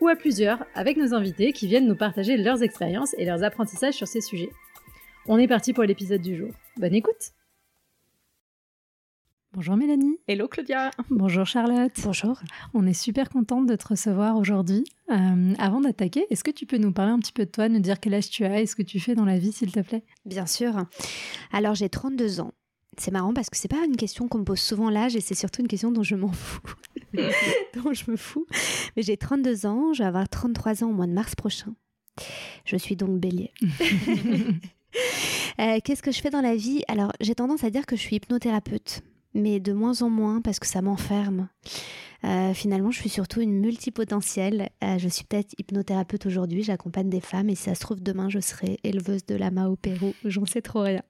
ou à plusieurs avec nos invités qui viennent nous partager leurs expériences et leurs apprentissages sur ces sujets. On est parti pour l'épisode du jour. Bonne écoute Bonjour Mélanie. Hello Claudia. Bonjour Charlotte. Bonjour. On est super contente de te recevoir aujourd'hui. Euh, avant d'attaquer, est-ce que tu peux nous parler un petit peu de toi, nous dire quel âge tu as et ce que tu fais dans la vie, s'il te plaît? Bien sûr. Alors j'ai 32 ans. C'est marrant parce que c'est pas une question qu'on me pose souvent l'âge et c'est surtout une question dont je m'en fous. dont je me fous. Mais j'ai 32 ans, je vais avoir 33 ans au mois de mars prochain. Je suis donc bélier. Euh, qu'est-ce que je fais dans la vie? Alors, j'ai tendance à dire que je suis hypnothérapeute, mais de moins en moins parce que ça m'enferme. Euh, finalement, je suis surtout une multipotentielle. Euh, je suis peut-être hypnothérapeute aujourd'hui, j'accompagne des femmes et si ça se trouve, demain, je serai éleveuse de lama au Pérou. J'en sais trop rien.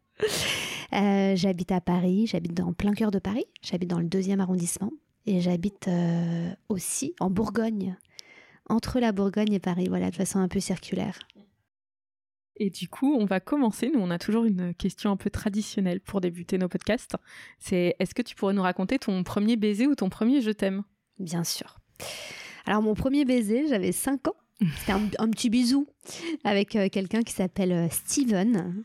J'habite à Paris, j'habite dans plein cœur de Paris, j'habite dans le deuxième arrondissement et j'habite aussi en Bourgogne, entre la Bourgogne et Paris, voilà, de façon un peu circulaire. Et du coup, on va commencer. Nous, on a toujours une question un peu traditionnelle pour débuter nos podcasts. C'est est-ce que tu pourrais nous raconter ton premier baiser ou ton premier je t'aime? Bien sûr. Alors, mon premier baiser, j'avais 5 ans. C'était un, petit bisou avec euh, quelqu'un qui s'appelle euh, Steven.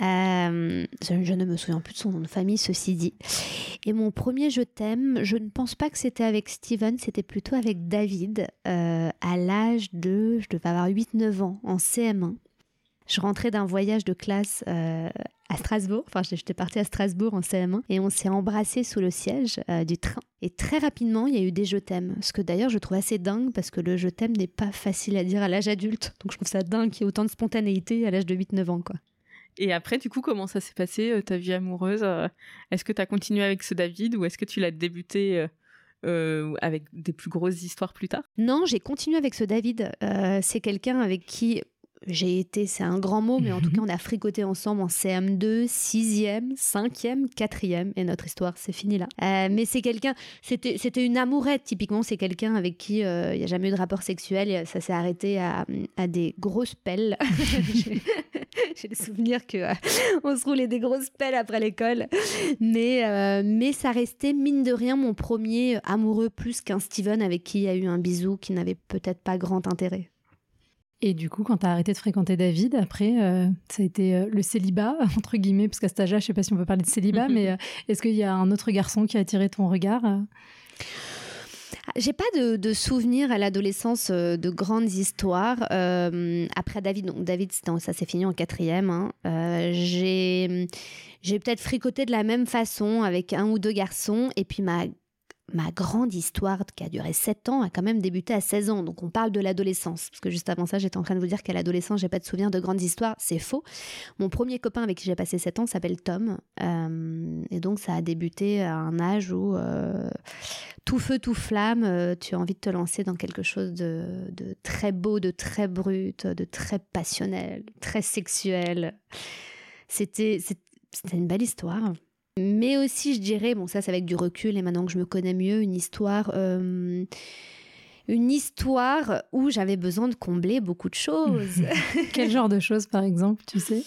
Euh, je, ne me souviens plus de son nom de famille, ceci dit. Et mon premier je t'aime, je ne pense pas que c'était avec Steven, c'était plutôt avec David, à l'âge de, je devais avoir 8-9 ans, en CM1. Je rentrais d'un voyage de classe euh, à Strasbourg. Enfin, j'étais partie à Strasbourg en CM1 et on s'est embrassés sous le siège euh, du train. Et très rapidement, il y a eu des je t'aime. Ce que d'ailleurs, je trouve assez dingue parce que le je t'aime n'est pas facile à dire à l'âge adulte. Donc, je trouve ça dingue qu'il y ait autant de spontanéité à l'âge de 8-9 ans, quoi. Et après, du coup, comment ça s'est passé, euh, ta vie amoureuse Est-ce que tu as continué avec ce David ou est-ce que tu l'as débuté avec des plus grosses histoires plus tard? Non, j'ai continué avec ce David. c'est quelqu'un avec qui j'ai été, c'est un grand mot, mais en tout mhm. cas, on a fricoté ensemble en CM2, 6e, 5e, 4e, et notre histoire, c'est fini là. Euh, mais c'est quelqu'un, c'était, c'était une amourette, typiquement, c'est quelqu'un avec qui euh, il n'y a jamais eu de rapport sexuel, et ça s'est arrêté à, à, des grosses pelles. j'ai le souvenir que euh, on se roulait des grosses pelles après l'école, mais, mais ça restait, mine de rien, mon premier amoureux, plus qu'un Steven avec qui il y a eu un bisou qui n'avait peut-être pas grand intérêt. Et du coup, quand tu as arrêté de fréquenter David, après, euh, ça a été euh, le célibat, entre guillemets, parce qu'à cet âge-là, je sais pas si on peut parler de célibat, mais euh, est-ce qu'il y a un autre garçon qui a attiré ton regard j'ai pas de, de souvenirs à l'adolescence de grandes histoires. après David, donc David, ça s'est fini en quatrième. Hein. j'ai j'ai peut-être fricoté de la même façon avec un ou deux garçons. Et puis ma ma grande histoire qui a duré 7 ans a quand même débuté à 16 ans. Donc on parle de l'adolescence. Parce que juste avant ça, j'étais en train de vous dire qu'à l'adolescence, j'ai pas de souvenir de grandes histoires. C'est faux. Mon premier copain avec qui j'ai passé 7 ans s'appelle Tom. Euh, et donc ça a débuté à un âge où euh, tout feu, tout flamme, euh, tu as envie de te lancer dans quelque chose de, de très beau, de très brut, de très passionnel, très sexuel. C'était une belle histoire. Mais aussi, je dirais, bon, ça, c'est avec du recul et maintenant que je me connais mieux, une histoire. Euh, une histoire où j'avais besoin de combler beaucoup de choses. Quel genre de choses, par exemple, tu sais?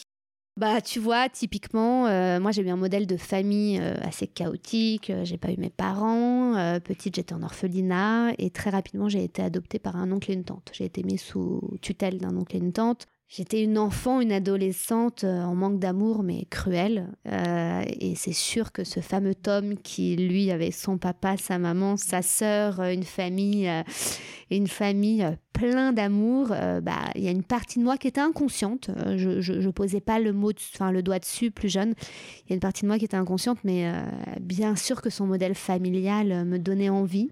Bah, tu vois, typiquement, euh, moi j'ai eu un modèle de famille euh, assez chaotique. j'ai pas eu mes parents. petite, j'étais en orphelinat et très rapidement j'ai été adoptée par un oncle et une tante. J'ai été mise sous tutelle d'un oncle et une tante. J'étais une enfant, une adolescente euh, en manque d'amour, mais cruelle. Euh, et c'est sûr que ce fameux Tom qui, lui, avait son papa, sa maman, sa sœur, euh, une famille, une famille plein d'amour, bah, il y a une partie de moi qui était inconsciente. je, je, posais pas le mot, enfin le doigt dessus plus jeune. Il y a une partie de moi qui était inconsciente, mais bien sûr que son modèle familial me donnait envie.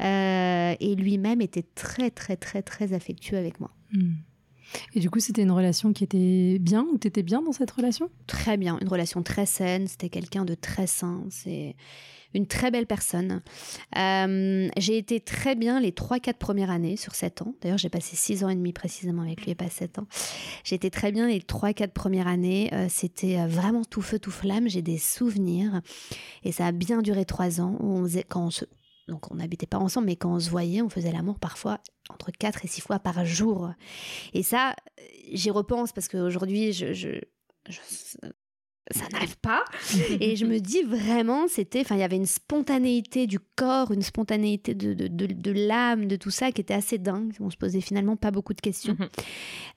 et lui-même était très, très, très, très affectueux avec moi. Hmm. Et du coup, c'était une relation qui était bien ou t'étais bien dans cette relation? Très bien, une relation très saine. C'était quelqu'un de très sain. C'est une très belle personne. Euh, j'ai été très bien les 3-4 premières années sur 7 ans. D'ailleurs, j'ai passé 6 ans et demi précisément avec lui et pas 7 ans. J'ai été très bien les 3-4 premières années. Euh, c'était euh, vraiment tout feu, tout flamme. J'ai des souvenirs. Et ça a bien duré 3 ans. On quand on se, donc on n'habitait pas ensemble, mais quand on se voyait, on faisait l'amour parfois entre 4 et 6 fois par jour. Et ça, j'y repense parce qu'aujourd'hui, je, je, je, ça n'arrive pas. Et je me dis vraiment, c'était, enfin, il y avait une spontanéité du corps, une spontanéité de, de, de, l'âme, de tout ça qui était assez dingue. On se posait finalement pas beaucoup de questions. Mhm.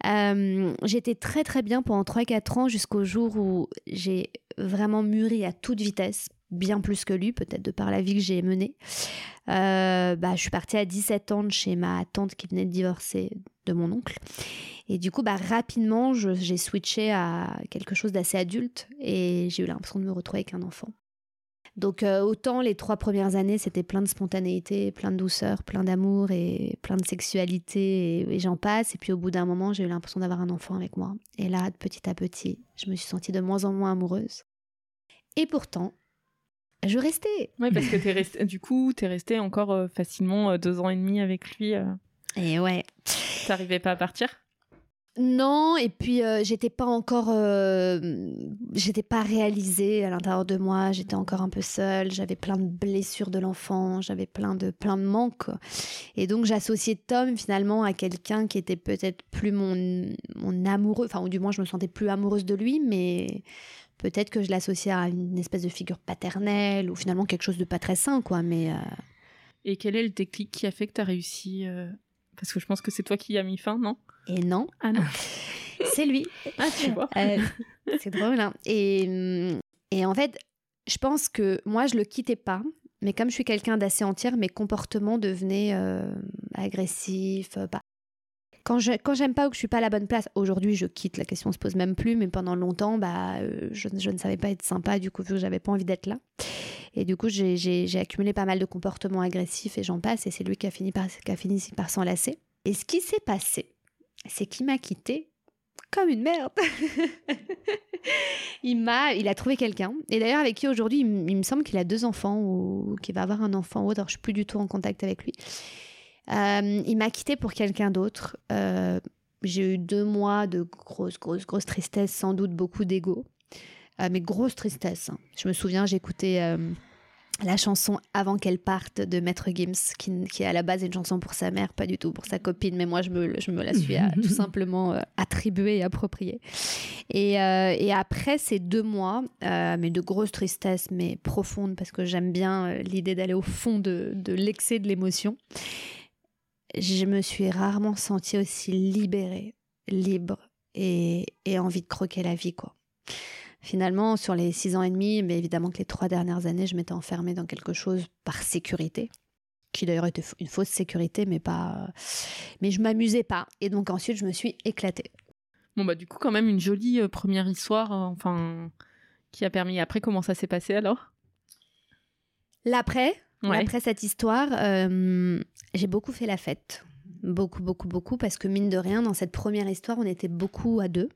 Euh, j'étais très très bien pendant 3-4 ans jusqu'au jour où j'ai vraiment mûri à toute vitesse, bien plus que lui, peut-être de par la vie que j'ai menée. Euh, bah, je suis partie à 17 ans de chez ma tante qui venait de divorcer de mon oncle. Et du coup, bah, rapidement, j'ai switché à quelque chose d'assez adulte et j'ai eu l'impression de me retrouver avec un enfant. Donc euh, autant les trois premières années, c'était plein de spontanéité, plein de douceur, plein d'amour et plein de sexualité et, j'en passe. Et puis au bout d'un moment, j'ai eu l'impression d'avoir un enfant avec moi. Et là, petit à petit, je me suis sentie de moins en moins amoureuse. Et pourtant, je restais. Oui, parce que es resté, du coup, tu es resté encore euh, facilement euh, deux ans et demi avec lui. Et ouais. T'arrivais pas à partir? Non, et puis euh, j'étais pas encore, euh, j'étais pas réalisée à l'intérieur de moi. J'étais encore un peu seule. J'avais plein de blessures de l'enfant. J'avais plein de plein de manques. Et donc j'associais Tom finalement à quelqu'un qui était peut-être plus mon mon amoureux, enfin ou du moins je me sentais plus amoureuse de lui, mais peut-être que je l'associais à une espèce de figure paternelle ou finalement quelque chose de pas très sain, quoi. Mais euh, et quel est le déclic qui a fait que tu as réussi Parce que je pense que c'est toi qui y as mis fin, non? Et non. Ah non. c'est lui. Ah, tu vois. Euh, c'est drôle. Hein. Et, mm, et en fait, je pense que moi, je le quittais pas. Mais comme je suis quelqu'un d'assez entière, mes comportements devenaient euh, agressifs. Euh, pas. Quand je quand j'aime pas ou que je suis pas à la bonne place, aujourd'hui je quitte, la question se pose même plus, mais pendant longtemps, bah, je, je, ne savais pas être sympa, du coup, vu que j'avais pas envie d'être là. Et du coup, j'ai accumulé pas mal de comportements agressifs et j'en passe, et c'est lui qui a fini par, qui a fini par s'enlacer. Et ce qui s'est passé, c'est qu'il m'a quitté comme une merde. il m'a, il a trouvé quelqu'un. Et d'ailleurs, avec qui aujourd'hui, il, me semble qu'il a deux enfants ou qu'il va avoir un enfant ou autre. Alors, je suis plus du tout en contact avec lui. Euh, il m'a quitté pour quelqu'un d'autre. Euh, j'ai eu deux mois de grosse, grosse, grosse tristesse, sans doute beaucoup d'ego. Euh, mais grosse tristesse. Hein. Je me souviens, j'écoutais la chanson Avant qu'elle parte de Maître Gims, qui, est à la base une chanson pour sa mère, pas du tout pour sa copine, mais moi je me, je me la suis tout simplement euh, attribuée et appropriée. Et, euh, et, après ces deux mois, mais de grosse tristesse, mais profonde, parce que j'aime bien l'idée d'aller au fond de l'excès de l'émotion, je me suis rarement sentie aussi libérée, libre et, et envie de croquer la vie, quoi finalement, sur les six ans et demi, mais évidemment que les trois dernières années, je m'étais enfermée dans quelque chose par sécurité, qui d'ailleurs était une fausse sécurité, mais pas. Mais je m'amusais pas. Et donc ensuite, je me suis éclatée. Bon, bah, du coup, quand même, une jolie euh, première histoire, euh, enfin, qui a permis. Après, comment ça s'est passé alors? L'après, après cette histoire, euh, j'ai beaucoup fait la fête. Beaucoup, beaucoup, beaucoup, parce que mine de rien, dans cette première histoire, on était beaucoup à deux.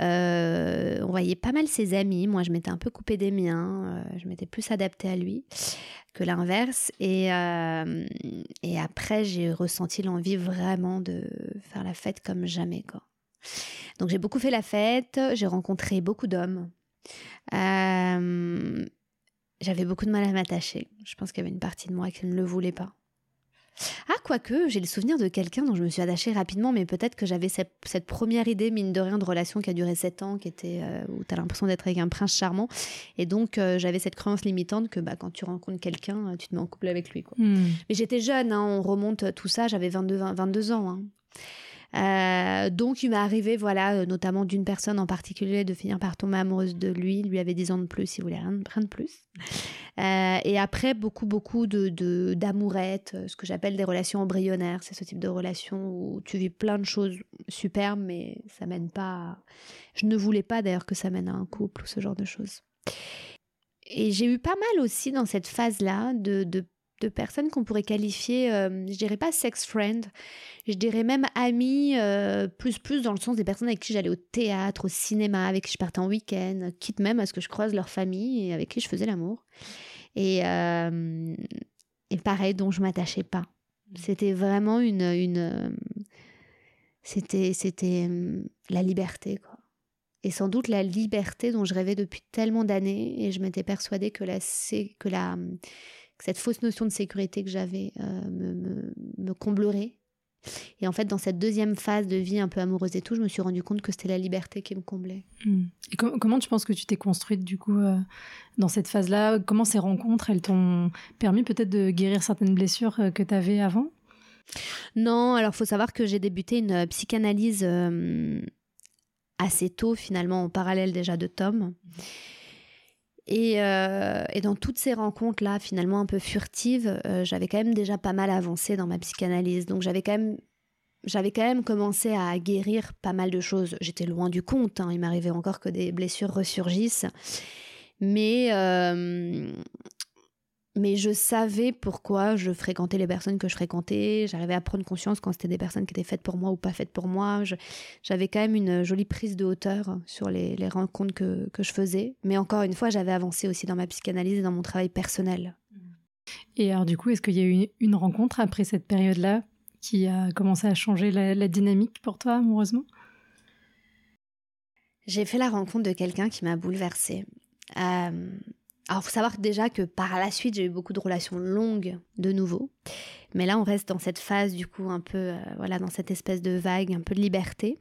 Euh, on voyait pas mal ses amis. Moi, je m'étais un peu coupée des miens. Euh, je m'étais plus adaptée à lui que l'inverse. Et, euh, et après, j'ai ressenti l'envie vraiment de faire la fête comme jamais. Quoi. Donc, j'ai beaucoup fait la fête. J'ai rencontré beaucoup d'hommes. J'avais beaucoup de mal à m'attacher. Je pense qu'il y avait une partie de moi qui ne le voulait pas. Ah, quoique, j'ai le souvenir de quelqu'un dont je me suis attachée rapidement, mais peut-être que j'avais cette, première idée, mine de rien, de relation qui a duré sept ans, qui était euh, où tu as l'impression d'être avec un prince charmant. Et donc, euh, j'avais cette croyance limitante que bah, quand tu rencontres quelqu'un, euh, tu te mets en couple avec lui. Quoi. Hmm. Mais j'étais jeune, hein, on remonte tout ça, j'avais 22, 22 ans. Hein. Euh, donc, il m'est arrivé, voilà, euh, notamment d'une personne en particulier, de finir par tomber amoureuse de lui. Il lui avait 10 ans de plus, il voulait rien, de plus. Euh, et après, beaucoup, beaucoup de, d'amourettes, ce que j'appelle des relations embryonnaires. C'est ce type de relation où tu vis plein de choses superbes, mais ça mène pas. Je ne voulais pas d'ailleurs que ça mène à un couple ou ce genre de choses. Et j'ai eu pas mal aussi dans cette phase-là de, de de personnes qu'on pourrait qualifier, euh, je dirais pas sex friend, je dirais même amis, euh, plus plus dans le sens des personnes avec qui j'allais au théâtre, au cinéma, avec qui je partais en week-end, quitte même à ce que je croise leur famille et avec qui je faisais l'amour. Et, euh, et pareil, dont je m'attachais pas. C'était vraiment une, une c'était c'était la liberté quoi. Et sans doute la liberté dont je rêvais depuis tellement d'années et je m'étais persuadée que la que la cette fausse notion de sécurité que j'avais euh, me, me, comblerait. Et en fait, dans cette deuxième phase de vie un peu amoureuse et tout, je me suis rendu compte que c'était la liberté qui me comblait. Hmm. Et comment tu penses que tu t'es construite du coup euh, dans cette phase-là? Comment ces rencontres, elles t'ont permis peut-être de guérir certaines blessures euh, que tu avais avant? Non, alors faut savoir que j'ai débuté une psychanalyse assez tôt finalement, en parallèle déjà de Tom. Euh, et, dans toutes ces rencontres-là, finalement un peu furtives, euh, j'avais quand même déjà pas mal avancé dans ma psychanalyse. Donc j'avais quand même, j'avais quand même commencé à guérir pas mal de choses. J'étais loin du compte. Hein. Il m'arrivait encore que des blessures ressurgissent. Mais euh, mais je savais pourquoi je fréquentais les personnes que je fréquentais. J'arrivais à prendre conscience quand c'était des personnes qui étaient faites pour moi ou pas faites pour moi. J'avais quand même une jolie prise de hauteur sur les, rencontres que, je faisais. Mais encore une fois, j'avais avancé aussi dans ma psychanalyse et dans mon travail personnel. Et alors du coup, est-ce qu'il y a eu une rencontre après cette période-là qui a commencé à changer la, dynamique pour toi amoureusement? J'ai fait la rencontre de quelqu'un qui m'a bouleversée. Euh, alors, faut savoir déjà que par la suite, j'ai eu beaucoup de relations longues de nouveau. Mais là, on reste dans cette phase, du coup, un peu, euh, voilà, dans cette espèce de vague, un peu de liberté.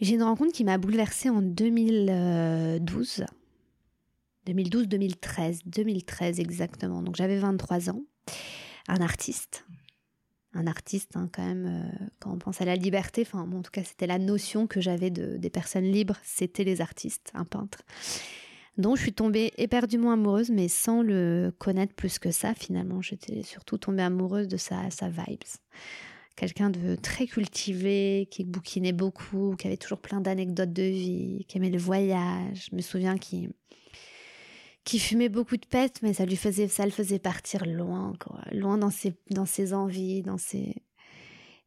J'ai une rencontre qui m'a bouleversée en 2012. 2012, 2013, 2013 exactement. Donc j'avais 23 ans. Un artiste. Un artiste, hein, quand même, euh, quand on pense à la liberté, enfin, en tout cas, c'était la notion que j'avais de, des personnes libres, c'était les artistes, un peintre dont je suis tombée éperdument amoureuse, mais sans le connaître plus que ça finalement. J'étais surtout tombée amoureuse de sa, sa vibes. Quelqu'un de très cultivé, qui bouquinait beaucoup, qui avait toujours plein d'anecdotes de vie, qui aimait le voyage. Je me souviens qu'il qui fumait beaucoup de pètes, mais ça lui faisait, ça le faisait partir loin, loin dans ses, dans ses envies, dans ses,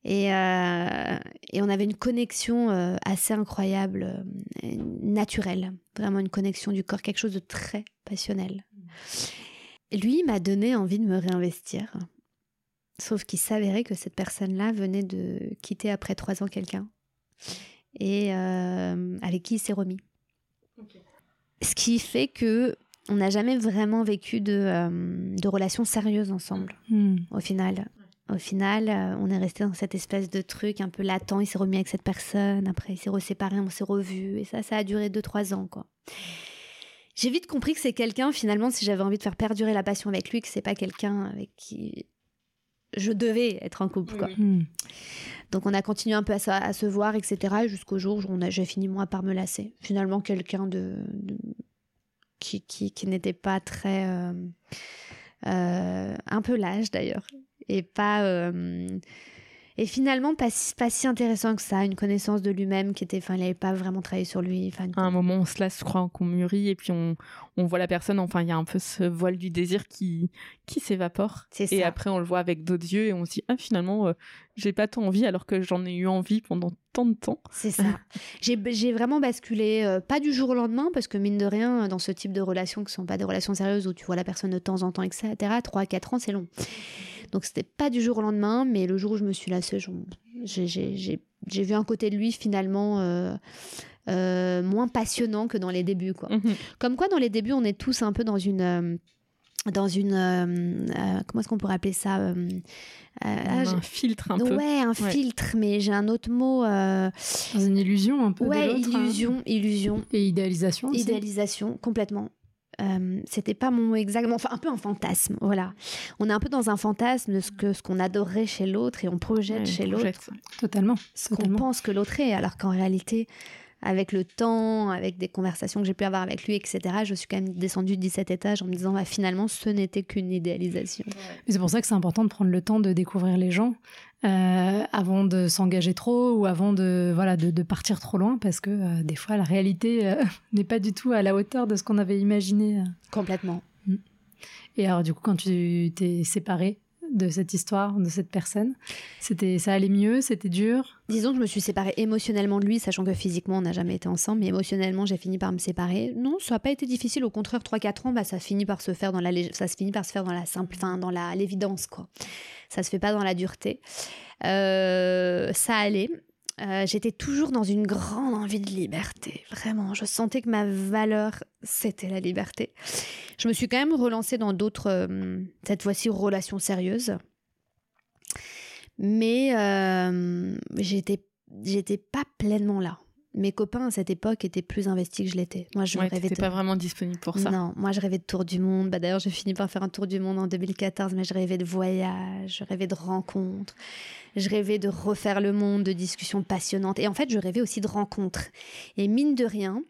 euh, et, on avait une connexion euh, assez incroyable, euh, naturelle, vraiment une connexion du corps, quelque chose de très passionnel. Lui m'a donné envie de me réinvestir, sauf qu'il s'avérait que cette personne-là venait de quitter après trois ans quelqu'un et avec qui il s'est remis. Ce qui fait que on n'a jamais vraiment vécu de, de relations sérieuses ensemble, hmm. au final. Au final, euh, on est resté dans cette espèce de truc un peu latent. Il s'est remis avec cette personne, après il s'est reséparé, on s'est revu, et ça, ça a duré 2-3 ans, quoi. J'ai vite compris que c'est quelqu'un, finalement, si j'avais envie de faire perdurer la passion avec lui, que c'est pas quelqu'un avec qui je devais être en couple, quoi. Hmm. Donc on a continué un peu à, se voir, etc. Jusqu'au jour où j'ai fini moi par me lasser. Finalement, quelqu'un de, qui, qui, n'était pas très euh, euh, un peu lâche d'ailleurs et pas euh, et finalement pas si, pas si intéressant que ça une connaissance de lui-même qui était enfin il n'avait pas vraiment travaillé sur lui à un moment on se lasse je crois qu'on mûrit et puis on, on voit la personne enfin il y a un peu ce voile du désir qui qui s'évapore et après on le voit avec d'autres yeux et on se dit ah finalement euh, j'ai pas tant envie alors que j'en ai eu envie pendant tant de temps. C'est ça. j'ai vraiment basculé, euh, pas du jour au lendemain, parce que mine de rien, dans ce type de relations qui sont pas des relations sérieuses où tu vois la personne de temps en temps, etc., 3-4 ans, c'est long. Donc c'était pas du jour au lendemain, mais le jour où je me suis lassée, j'ai vu un côté de lui finalement euh, euh, moins passionnant que dans les débuts. Quoi. Mhm. Comme quoi, dans les débuts, on est tous un peu dans une... Euh, dans une comment est-ce qu'on pourrait appeler ça un filtre un peu ouais un filtre mais j'ai un autre mot dans une illusion un peu ouais hein. illusion illusion et idéalisation aussi. idéalisation complètement euh, c'était pas mon mot exactement, enfin un peu un fantasme, voilà. On est un peu dans un fantasme de ce que ce qu'on adorerait chez l'autre et on projette chez l'autre totalement ce qu'on pense que l'autre est, alors qu'en réalité, avec le temps, avec des conversations que j'ai pu avoir avec lui, etc., je suis quand même descendue de 17 étages en me disant, bah, finalement, ce n'était qu'une idéalisation. C'est pour ça que c'est important de prendre le temps de découvrir les gens euh, avant de s'engager trop ou avant de, voilà, de, partir trop loin, parce que euh, des fois, la réalité euh, n'est pas du tout à la hauteur de ce qu'on avait imaginé. Complètement. Et alors, du coup, quand tu t'es séparée de cette histoire, de cette personne, c'était, ça allait mieux, c'était dur Disons que je me suis séparée émotionnellement de lui, sachant que physiquement, on n'a jamais été ensemble, mais émotionnellement, j'ai fini par me séparer. Non, ça n'a pas été difficile, au contraire, 3-4 ans, bah, ça, finit par se faire dans la, ça se finit par se faire dans la simple, fin, dans la, l'évidence, quoi. Ça se fait pas dans la dureté. Euh, ça allait. Euh, j'étais toujours dans une grande envie de liberté, vraiment. Je sentais que ma valeur, c'était la liberté. Je me suis quand même relancée dans d'autres, euh, cette fois-ci, relations sérieuses. Mais euh, j'étais, j'étais pas pleinement là. Mes copains à cette époque étaient plus investis que je l'étais. Moi, je rêvais de... pas vraiment disponible pour ça. Non, moi, je rêvais de tour du monde. Bah, d'ailleurs, j'ai fini par faire un tour du monde en 2014, mais je rêvais de voyage, je rêvais de rencontres. Je rêvais de refaire le monde, de discussions passionnantes. Et en fait, je rêvais aussi de rencontres. Et mine de rien,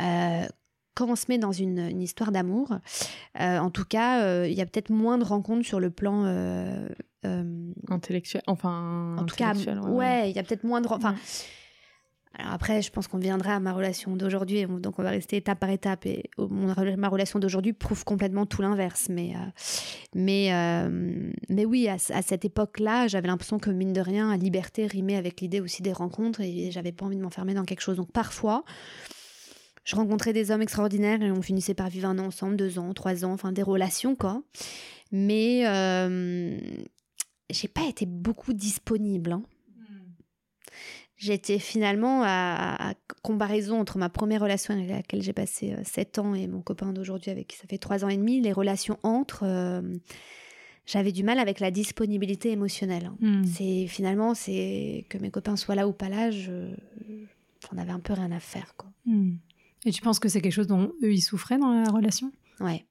euh, quand on se met dans une, histoire d'amour, euh, en tout cas, euh, il y a peut-être moins de rencontres sur le plan intellectuel. Enfin, en tout cas, ouais, il y a peut-être moins de. Enfin, alors après, je pense qu'on viendra à ma relation d'aujourd'hui, donc on va rester étape par étape. Et ma relation d'aujourd'hui prouve complètement tout l'inverse. Mais, euh, mais, euh, mais oui, à, cette époque-là, j'avais l'impression que mine de rien, la liberté rimait avec l'idée aussi des rencontres et j'avais pas envie de m'enfermer dans quelque chose. Donc parfois, je rencontrais des hommes extraordinaires et on finissait par vivre un an ensemble, deux ans, trois ans, enfin des relations quoi. Mais euh, j'ai pas été beaucoup disponible. Hein j'étais finalement à, comparaison entre ma première relation avec laquelle j'ai passé 7 euh, ans et mon copain d'aujourd'hui avec qui ça fait 3 ans et demi, les relations entre, euh, j'avais du mal avec la disponibilité émotionnelle. Hmm. C'est finalement c'est que mes copains soient là ou pas là, j'en avais un peu rien à faire quoi. Hmm. Et tu penses que c'est quelque chose dont eux ils souffraient dans la relation? Ouais.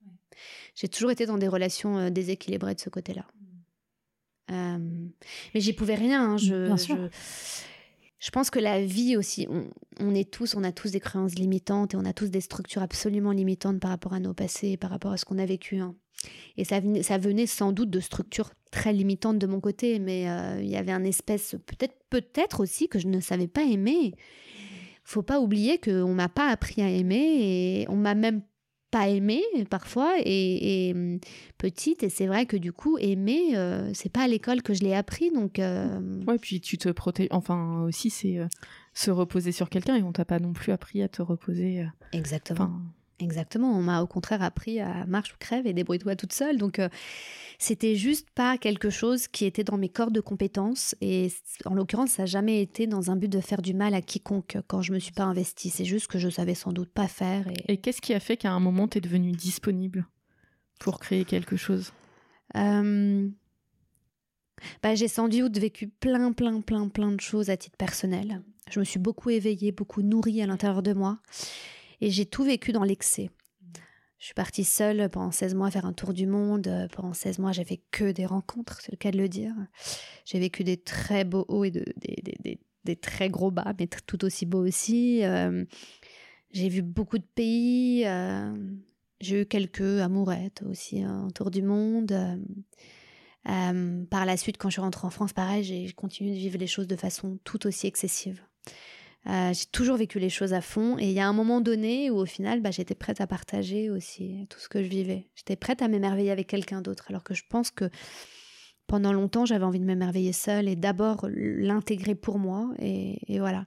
J'ai toujours été dans des relations euh, déséquilibrées de ce côté-là. mais j'y pouvais rien. Hein. Je, Bien sûr. Je pense que la vie aussi, on, est tous, on a tous des croyances limitantes et on a tous des structures absolument limitantes par rapport à nos passés, par rapport à ce qu'on a vécu. Hein. Et ça, ça venait sans doute de structures très limitantes de mon côté, mais euh, il y avait un espèce, peut-être, peut-être aussi que je ne savais pas aimer. Faut pas oublier qu'on m'a pas appris à aimer et on m'a même pas aimé parfois et, hum, petite et c'est vrai que du coup aimer euh, c'est pas à l'école que je l'ai appris donc euh... ouais puis tu te protèges enfin aussi c'est euh, se reposer sur quelqu'un et on t'a pas non plus appris à te reposer exactement exactement on m'a au contraire appris à marche ou crève et débrouille-toi toute seule donc c'était juste pas quelque chose qui était dans mes corps de compétences et en l'occurrence ça n'a jamais été dans un but de faire du mal à quiconque quand je me suis pas investie. C'est juste que je savais sans doute pas faire. Et, qu'est-ce qui a fait qu'à un moment tu es devenue disponible pour créer quelque chose? Euh, bah, J'ai sans doute vécu plein, plein, plein, plein de choses à titre personnel. Je me suis beaucoup éveillée, beaucoup nourrie à l'intérieur de moi. Et j'ai tout vécu dans l'excès. Je suis partie seule pendant 16 mois faire un tour du monde. Pendant 16 mois, j'ai fait que des rencontres, c'est le cas de le dire. J'ai vécu des très beaux hauts et de, des, très gros bas, mais tout aussi beaux aussi. Euh, j'ai vu beaucoup de pays. Euh, j'ai eu quelques amourettes aussi un tour du monde. Euh, par la suite, quand je suis rentrée en France, pareil, j'ai continué de vivre les choses de façon tout aussi excessive. Euh, j'ai toujours vécu les choses à fond et il y a un moment donné où au final bah, j'étais prête à partager aussi tout ce que je vivais. J'étais prête à m'émerveiller avec quelqu'un d'autre alors que je pense que pendant longtemps j'avais envie de m'émerveiller seule et d'abord l'intégrer pour moi et, voilà.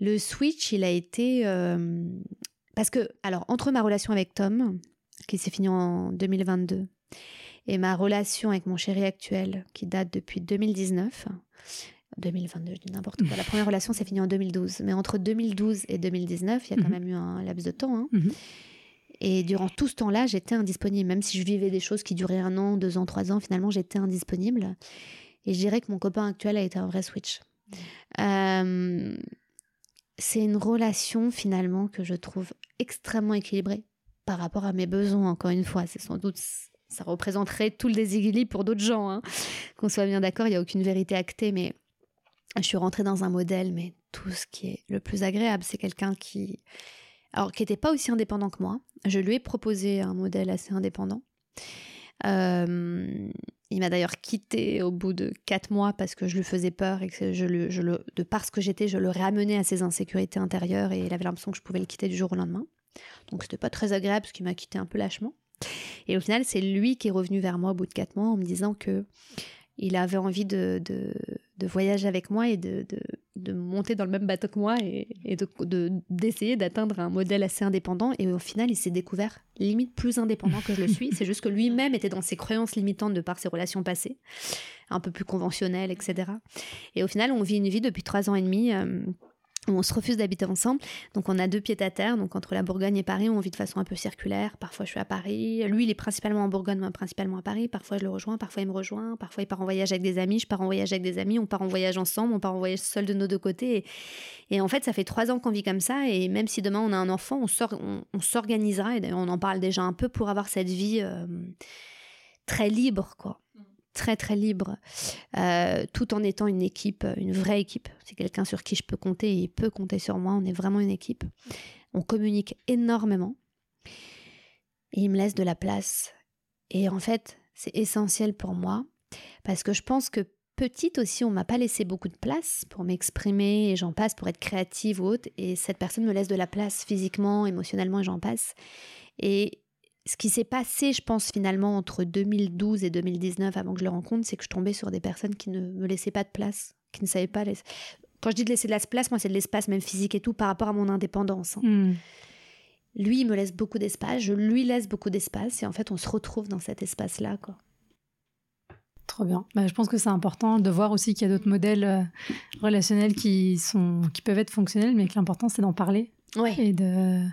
Le switch il a été euh, parce que alors entre ma relation avec Tom qui s'est finie en 2022 et ma relation avec mon chéri actuel qui date depuis 2019 2022, je dis n'importe quoi. La première relation s'est finie en 2012. Mais entre 2012 et 2019, il y a quand mhm. même eu un laps de temps. Hein. Mhm. Et durant tout ce temps-là, j'étais indisponible. Même si je vivais des choses qui duraient un an, deux ans, trois ans, finalement, j'étais indisponible. Et je dirais que mon copain actuel a été un vrai switch. Euh, c'est une relation, finalement, que je trouve extrêmement équilibrée par rapport à mes besoins, encore une fois. C'est sans doute ça représenterait tout le déséquilibre pour d'autres gens. Hein. Qu'on soit bien d'accord, il n'y a aucune vérité actée, mais je suis rentrée dans un modèle, mais tout ce qui est le plus agréable, c'est quelqu'un qui, alors qui n'était pas aussi indépendant que moi. Je lui ai proposé un modèle assez indépendant. Euh, il m'a d'ailleurs quitté au bout de quatre mois parce que je lui faisais peur et que je, le, je le, de parce que j'étais, je le ramenais à ses insécurités intérieures et il avait l'impression que je pouvais le quitter du jour au lendemain. Donc c'était pas très agréable parce qu'il m'a quitté un peu lâchement. Et au final, c'est lui qui est revenu vers moi au bout de quatre mois en me disant que il avait envie de, de, voyager avec moi et de, de, monter dans le même bateau que moi et, et d'essayer d'atteindre un modèle assez indépendant. Et au final, il s'est découvert limite plus indépendant que je le suis. C'est juste que lui-même était dans ses croyances limitantes de par ses relations passées, un peu plus conventionnelles, etc. Et au final, on vit une vie depuis trois ans et demi. Euh, on se refuse d'habiter ensemble. Donc on a deux pieds à terre. Donc entre la Bourgogne et Paris, on vit de façon un peu circulaire. Parfois je suis à Paris. Lui, il est principalement en Bourgogne, moi principalement à Paris. Parfois je le rejoins, parfois il me rejoint. Parfois il part en voyage avec des amis, je pars en voyage avec des amis. On part en voyage ensemble, on part en voyage seul de nos deux côtés. Et, en fait, ça fait trois ans qu'on vit comme ça. Et même si demain on a un enfant, on, s'organisera. Et d'ailleurs, on en parle déjà un peu pour avoir cette vie euh, très libre, quoi très très libre, euh, tout en étant une équipe, une vraie équipe. C'est quelqu'un sur qui je peux compter et il peut compter sur moi. On est vraiment une équipe. On communique énormément. Il me laisse de la place. Et en fait, c'est essentiel pour moi parce que je pense que petite aussi, on m'a pas laissé beaucoup de place pour m'exprimer et j'en passe pour être créative ou autre. Et cette personne me laisse de la place physiquement, émotionnellement et j'en passe. Et ce qui s'est passé, je pense, finalement, entre 2012 et 2019, avant que je le rencontre, c'est que je tombais sur des personnes qui ne me laissaient pas de place, qui ne savaient pas. Quand je dis de laisser de la place, moi, c'est de l'espace, même physique et tout, par rapport à mon indépendance. Hein. Hmm. Lui, il me laisse beaucoup d'espace, je lui laisse beaucoup d'espace, et en fait, on se retrouve dans cet espace-là, quoi. Trop bien. Bah, je pense que c'est important de voir aussi qu'il y a d'autres modèles euh, relationnels qui, sont, qui peuvent être fonctionnels, mais que l'important, c'est d'en parler Ouais. Et, de...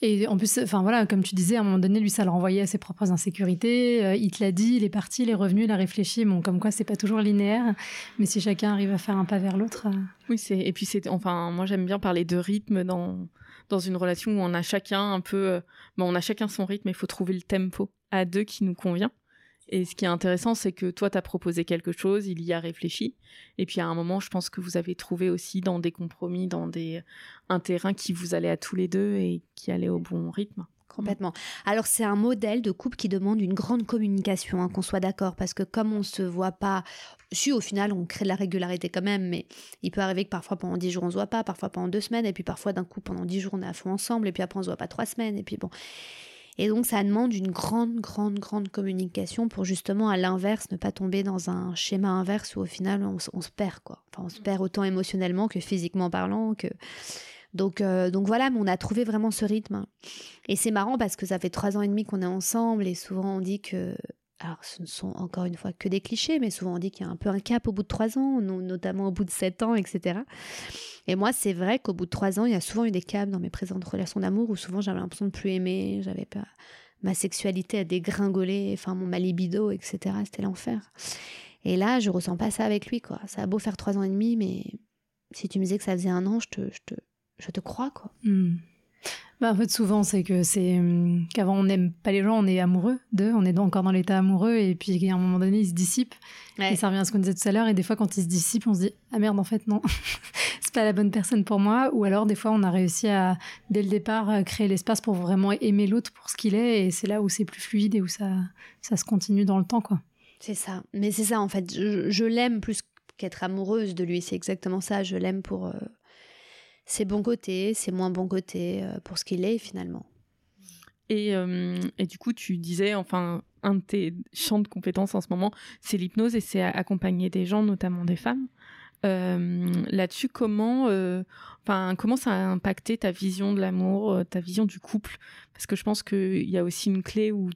et en plus, enfin voilà, comme tu disais, à un moment donné, lui, ça le renvoyait à ses propres insécurités. Euh, il te l'a dit, il est parti, il est revenu, il a réfléchi. Bon, comme quoi, c'est pas toujours linéaire, mais si chacun arrive à faire un pas vers l'autre. Euh. Oui, c'est et puis c'est enfin, moi j'aime bien parler de rythme dans dans une relation où on a chacun un peu, bon, on a chacun son rythme, il faut trouver le tempo à deux qui nous convient. Et ce qui est intéressant, c'est que toi, tu as proposé quelque chose, il y a réfléchi. Et puis à un moment, je pense que vous avez trouvé aussi dans des compromis, dans des, un terrain qui vous allait à tous les deux et qui allait au bon rythme. Complètement. Alors c'est un modèle de couple qui demande une grande communication, hein, qu'on soit d'accord, parce que comme on se voit pas, si au final on crée de la régularité quand même, mais il peut arriver que parfois pendant dix jours on se voit pas, parfois pendant deux semaines, et puis parfois d'un coup pendant dix jours on est à fond ensemble, et puis après on se voit pas trois semaines, et puis bon. Et donc ça demande une grande, grande, grande communication pour justement à l'inverse ne pas tomber dans un schéma inverse où au final on, se perd quoi. Enfin on se perd autant émotionnellement que physiquement parlant que donc, euh, donc voilà, mais on a trouvé vraiment ce rythme. Et c'est marrant parce que ça fait trois ans et demi qu'on est ensemble et souvent on dit que alors ce ne sont encore une fois que des clichés, mais souvent on dit qu'il y a un peu un cap au bout de trois ans, notamment au bout de sept ans, etc. Et moi, c'est vrai qu'au bout de trois ans, il y a souvent eu des caps dans mes présentes relations d'amour où souvent j'avais l'impression de plus aimer, j'avais pas ma sexualité a dégringolé, enfin mon ma libido, etc. C'était l'enfer. Et là, je ressens pas ça avec lui, quoi. Ça a beau faire trois ans et demi, mais si tu me disais que ça faisait un an, je te, je te, je te crois, quoi. Hmm. Bah, en fait, souvent, c'est que c'est hum, qu'avant, on n'aime pas les gens, on est amoureux d'eux, on est encore dans l'état amoureux, et puis à un moment donné, ils se dissipent. Et ça revient à ce qu'on disait tout à l'heure, et des fois, quand ils se dissipent, on se dit Ah merde, en fait, non, c'est pas la bonne personne pour moi. Ou alors, des fois, on a réussi à, dès le départ, euh, créer l'espace pour vraiment aimer l'autre pour ce qu'il est, et c'est là où c'est plus fluide et où ça, ça se continue dans le temps, quoi. C'est ça. Mais c'est ça, en fait. Je, l'aime plus qu'être amoureuse de lui, c'est exactement ça. Je l'aime pour. Euh, ses bons côtés, ses moins bons côtés, euh, pour ce qu'il est finalement. Et, euh, et, du coup, tu disais, enfin, un de tes champs de compétences en ce moment, c'est l'hypnose et c'est accompagner des gens, notamment des femmes. Euh, là-dessus, comment, euh, enfin, comment ça a impacté ta vision de l'amour, euh, ta vision du couple? Parce que je pense qu'il y a aussi une clé où,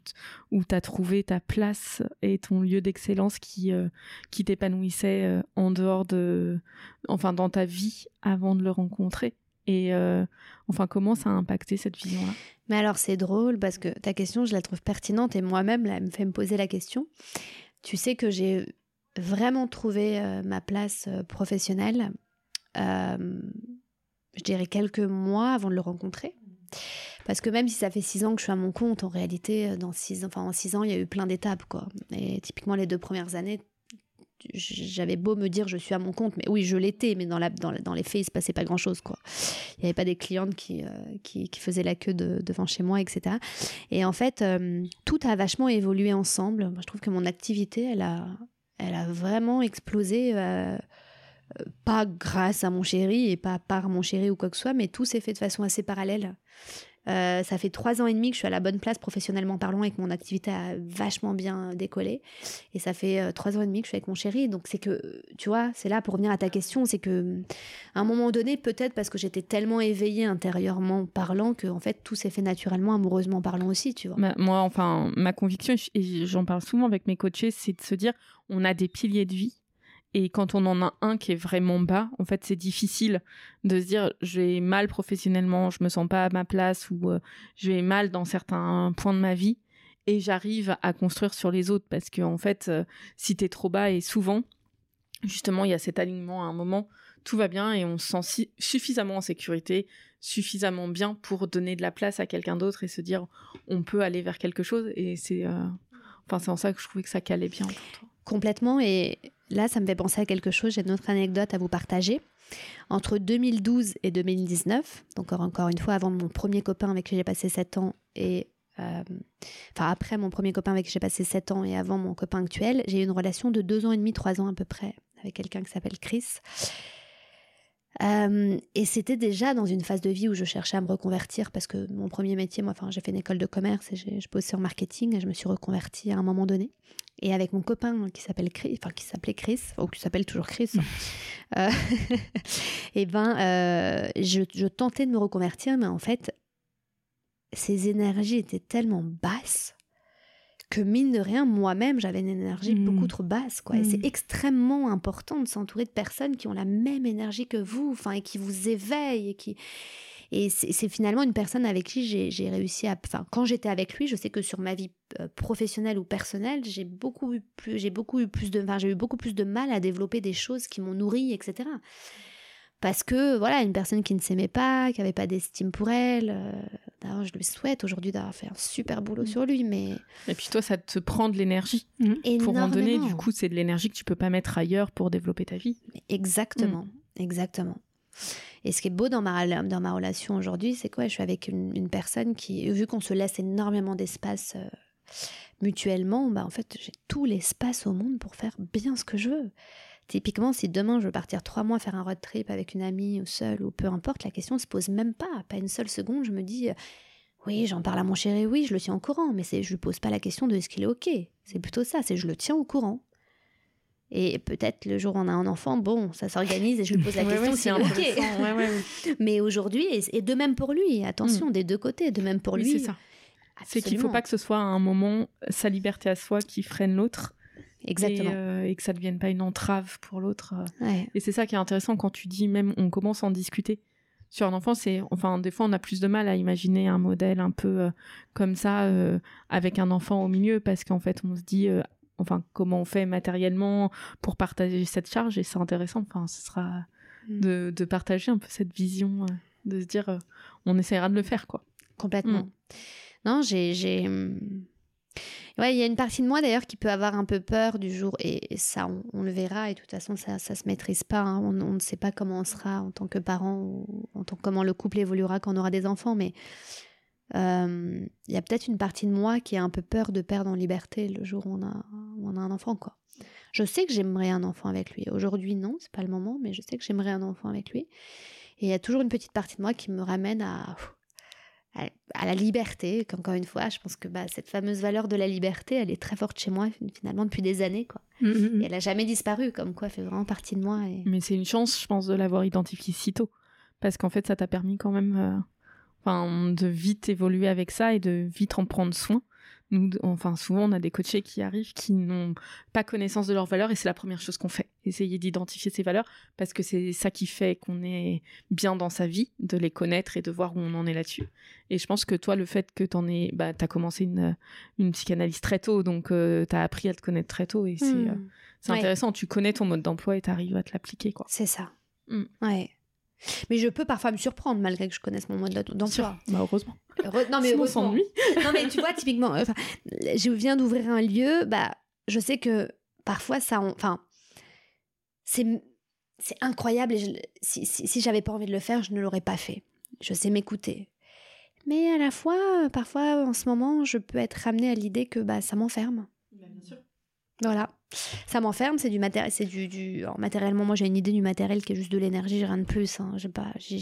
où tu as trouvé ta place et ton lieu d'excellence qui, qui t'épanouissait en dehors de. Enfin, dans ta vie avant de le rencontrer. Et enfin, comment ça a impacté cette vision-là? Mais alors, c'est drôle parce que ta question, je la trouve pertinente et moi-même, elle me fait me poser la question. Tu sais que j'ai vraiment trouvé euh, ma place euh, professionnelle, euh, je dirais quelques mois avant de le rencontrer. Parce que même si ça fait six ans que je suis à mon compte, en réalité, dans six, enfin, en six ans, il y a eu plein d'étapes. quoi. Et typiquement, les deux premières années, j'avais beau me dire je suis à mon compte, mais oui, je l'étais, mais dans, les faits, il se passait pas grand-chose. quoi. Il n'y avait pas des clientes qui, faisaient la queue devant chez moi, etc. Et en fait, tout a vachement évolué ensemble. je trouve que mon activité, elle a, elle a vraiment explosé, euh, euh, pas grâce à mon chéri et pas par mon chéri ou quoi que ce soit, mais tout s'est fait de façon assez parallèle. Euh, ça fait trois ans et demi que je suis à la bonne place professionnellement parlant et que mon activité a vachement bien décollé. Et ça fait euh, trois ans et demi que je suis avec mon chéri. Donc c'est que, tu vois, c'est là pour revenir à ta question, c'est que à un moment donné, peut-être parce que j'étais tellement éveillée intérieurement parlant que en fait tout s'est fait naturellement, amoureusement parlant aussi, tu vois. moi, enfin, ma conviction, et j'en parle souvent avec mes coachés, c'est de se dire, on a des piliers de vie et quand on en a un qui est vraiment bas, en fait, c'est difficile de se dire j'ai mal professionnellement, je me sens pas à ma place ou euh, j'ai mal dans certains points de ma vie et j'arrive à construire sur les autres. Parce que en fait, euh, si tu es trop bas et souvent, justement, il y a cet alignement à un moment, tout va bien et on se sent suffisamment en sécurité, suffisamment bien pour donner de la place à quelqu'un d'autre et se dire on peut aller vers quelque chose. Et c'est euh, enfin c'est en ça que je trouvais que ça calait bien. Complètement. Et là, ça me fait penser à quelque chose. J'ai une autre anecdote à vous partager. Entre 2012 et 2019, donc encore une fois avant mon premier copain avec qui j'ai passé 7 ans et euh, enfin après mon premier copain avec qui j'ai passé 7 ans et avant mon copain actuel, j'ai eu une relation de 2 ans et demi, 3 ans à peu près avec quelqu'un qui s'appelle Chris. Euh, et c'était déjà dans une phase de vie où je cherchais à me reconvertir parce que mon premier métier, moi, enfin, j'ai fait une école de commerce et je bossais en marketing et je me suis reconvertie à un moment donné. Et avec mon copain qui s'appelle Chris, enfin qui s'appelait Chris, ou qui s'appelle toujours Chris, euh, et ben, euh, je, je, tentais de me reconvertir, mais en fait, ces énergies étaient tellement basses que mine de rien, moi-même, j'avais une énergie hmm. beaucoup trop basse. Quoi. Et c'est hmm. extrêmement important de s'entourer de personnes qui ont la même énergie que vous, enfin, et qui vous éveillent et qui. Et c'est finalement une personne avec qui j'ai réussi à. Enfin, quand j'étais avec lui, je sais que sur ma vie euh, professionnelle ou personnelle, j'ai beaucoup eu plus, j'ai beaucoup eu plus de, enfin, j'ai eu beaucoup plus de mal à développer des choses qui m'ont nourri, etc parce que voilà une personne qui ne s'aimait pas qui avait pas d'estime pour elle euh, d'ailleurs je lui souhaite aujourd'hui d'avoir fait un super boulot mm. sur lui mais et puis toi ça te prend de l'énergie mm. pour en donner du coup c'est de l'énergie que tu peux pas mettre ailleurs pour développer ta vie exactement mm. exactement et ce qui est beau dans ma, relation aujourd'hui c'est quoi? Je suis avec une, personne qui vu qu'on se laisse énormément d'espace euh, mutuellement bah en fait j'ai tout l'espace au monde pour faire bien ce que je veux Typiquement, si demain je veux partir trois mois faire un road trip avec une amie ou seule ou peu importe, la question ne se pose même pas. Pas une seule seconde, je me dis euh, oui, j'en parle à mon chéri, oui, je le tiens au courant, mais je lui pose pas la question de est-ce qu'il est ok. C'est plutôt ça, c'est je le tiens au courant. Et peut-être le jour où on a un enfant, bon, ça s'organise et je lui pose la question si ok. mais aujourd'hui, et, de même pour lui, attention, mm. des deux côtés, de même pour lui. C'est ça. C'est qu'il ne faut pas que ce soit à un moment sa liberté à soi qui freine l'autre, Exactement. Euh, et, que ça ne devienne pas une entrave pour l'autre. Euh. Et c'est ça qui est intéressant quand tu dis, même on commence à en discuter. Sur un enfant, c'est, enfin, des fois, on a plus de mal à imaginer un modèle un peu euh, comme ça, avec un enfant au milieu, parce qu'en fait, on se dit, enfin, comment on fait matériellement pour partager cette charge, et c'est intéressant. Enfin, ce sera mm. de, partager un peu cette vision, de se dire, on essaiera de le faire, quoi. Complètement. Mm. Non, j'ai Ouais, il y a une partie de moi d'ailleurs qui peut avoir un peu peur du jour, et, ça, on, le verra, et de toute façon, ça, ça se maîtrise pas. Hein. On, ne sait pas comment on sera en tant que parent, ou en tant, comment le couple évoluera quand on aura des enfants, mais euh, il y a peut-être une partie de moi qui a un peu peur de perdre en liberté le jour où on a, on a un enfant, quoi. Je sais que j'aimerais un enfant avec lui. Aujourd'hui, non, c'est pas le moment, mais je sais que j'aimerais un enfant avec lui. Et il y a toujours une petite partie de moi qui me ramène à à, la liberté, qu'encore une fois, je pense que bah, cette fameuse valeur de la liberté, elle est très forte chez moi finalement depuis des années. Quoi. Mm, mm, mm. Et elle n'a jamais disparu, comme quoi elle fait vraiment partie de moi. Mais c'est une chance, je pense, de l'avoir identifié si tôt. Parce qu'en fait, ça t'a permis quand même euh, enfin, de vite évoluer avec ça et de vite en prendre soin nous, enfin, souvent, on a des coachés qui arrivent qui n'ont pas connaissance de leurs valeurs et c'est la première chose qu'on fait. Essayer d'identifier ces valeurs parce que c'est ça qui fait qu'on est bien dans sa vie, de les connaître et de voir où on en est là-dessus. Et je pense que toi, le fait que t'en es, bah, t'as commencé une, une psychanalyse très tôt, donc euh, t'as appris à te connaître très tôt et c'est, hmm. euh, intéressant. Tu connais ton mode d'emploi et t'arrives à te l'appliquer, quoi. C'est ça. Hmm. Ouais. Mais je peux parfois me surprendre malgré que je connaisse mon mode d'emploi. Bah heureusement. non mais heureusement. non mais tu vois typiquement, je viens d'ouvrir un lieu, bah je sais que parfois ça, enfin c'est c'est incroyable et si, si, si j'avais pas envie de le faire, je ne l'aurais pas fait. Je sais m'écouter. Mais à la fois, parfois en ce moment, je peux être ramenée à l'idée que bah ça m'enferme. Voilà. Ça m'enferme, c'est du matériel, c'est du, matériellement, moi j'ai une idée du matériel qui est juste de l'énergie, rien de plus. Hein.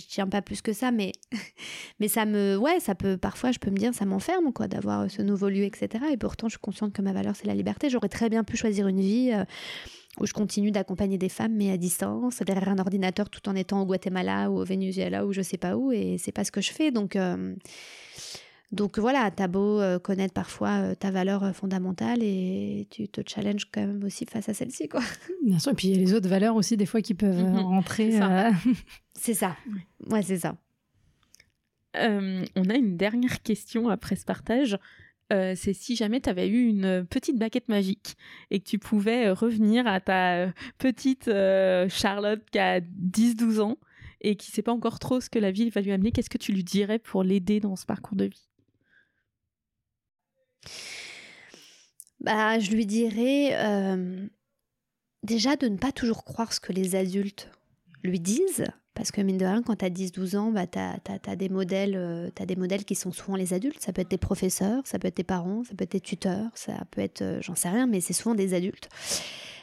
Tiens pas plus que ça, mais mais ça me, ouais, ça peut parfois, je peux me dire, ça m'enferme quoi, d'avoir ce nouveau lieu, etc. Et pourtant, je suis consciente que ma valeur c'est la liberté. J'aurais très bien pu choisir une vie euh, où je continue d'accompagner des femmes, mais à distance, derrière un ordinateur, tout en étant au Guatemala ou au Venezuela ou je sais pas où, et c'est pas ce que je fais. Donc euh, donc voilà, t'as beau euh, connaître parfois euh, ta valeur euh, fondamentale et tu te challenges quand même aussi face à celle-ci, quoi. Bien sûr, et puis il y a les autres valeurs aussi des fois qui peuvent mhm. rentrer. C'est ça. Ouais, c'est ça. on a une dernière question après ce partage. c'est si jamais tu avais eu une petite baguette magique et que tu pouvais revenir à ta petite Charlotte qui a 10-12 ans et qui sait pas encore trop ce que la vie va lui amener, qu'est-ce que tu lui dirais pour l'aider dans ce parcours de vie? Bah, je lui dirais euh, déjà de ne pas toujours croire ce que les adultes lui disent. Parce que mine de rien, quand tu as 10-12 ans, bah, tu as, des modèles, euh, as des modèles qui sont souvent les adultes. Ça peut être tes professeurs, ça peut être tes parents, ça peut être tes tuteurs, ça peut être, euh, j'en sais rien, mais c'est souvent des adultes.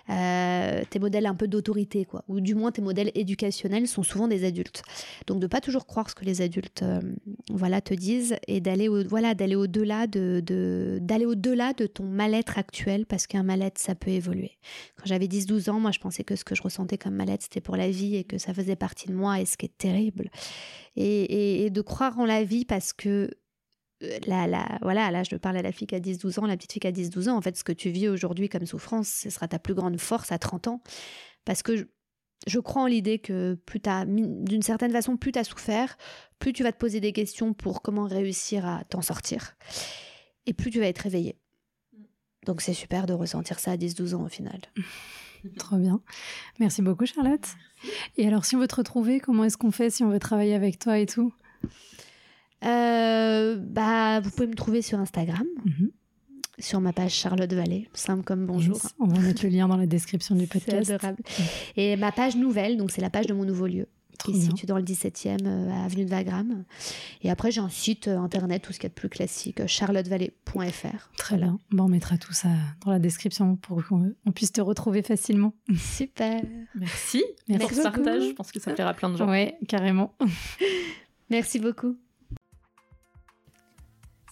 Euh, tes modèles un peu d'autorité, quoi. Ou du moins tes modèles éducationnels sont souvent des adultes. Donc de pas toujours croire ce que les adultes, euh, voilà, te disent et d'aller, au, voilà, d'aller au-delà de, d'aller au-delà de ton mal-être actuel parce qu'un mal-être ça peut évoluer. Quand j'avais 10-12 ans, moi je pensais que ce que je ressentais comme mal-être c'était pour la vie et que ça faisait partie de moi et ce qui est terrible. et de croire en la vie parce que euh, la, voilà, là, je parle à la fille qui a 10-12 ans, la petite fille qui a 10-12 ans. En fait, ce que tu vis aujourd'hui comme souffrance, ce sera ta plus grande force à 30 ans. Parce que je, crois en l'idée que plus t'as, d'une certaine façon, plus tu as souffert, plus tu vas te poser des questions pour comment réussir à t'en sortir. Et plus tu vas être réveillé. Donc c'est super de ressentir ça à 10-12 ans au final. Trop bien. Merci beaucoup Charlotte. Et alors si on veut te retrouver, comment est-ce qu'on fait si on veut travailler avec toi et tout? Euh, bah, vous pouvez me trouver sur Instagram, mhm. sur ma page Charlotte Vallée, simple comme bonjour. on va mettre le lien dans la description du podcast. C'est adorable. Et ma page nouvelle, donc c'est la page de mon nouveau lieu. qui est situé dans le 17e euh, avenue de Wagram. Et après, j'ai un site euh, internet, tout ce qu'il y a de plus classique, charlottevallée.fr. Très bien. Bon, on mettra tout ça dans la description pour qu'on puisse te retrouver facilement. Super. Merci. Merci pour ce partage. Je pense que ça plaira à plein de gens. Oui, carrément. Merci beaucoup.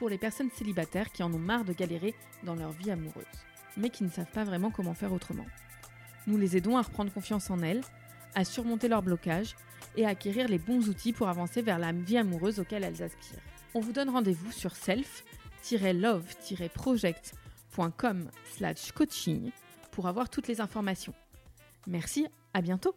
pour les personnes célibataires qui en ont marre de galérer dans leur vie amoureuse, mais qui ne savent pas vraiment comment faire autrement. Nous les aidons à reprendre confiance en elles, à surmonter leurs blocages et à acquérir les bons outils pour avancer vers la vie amoureuse auquel elles aspirent. On vous donne rendez-vous sur self-love-project.com slash coaching pour avoir toutes les informations. Merci, à bientôt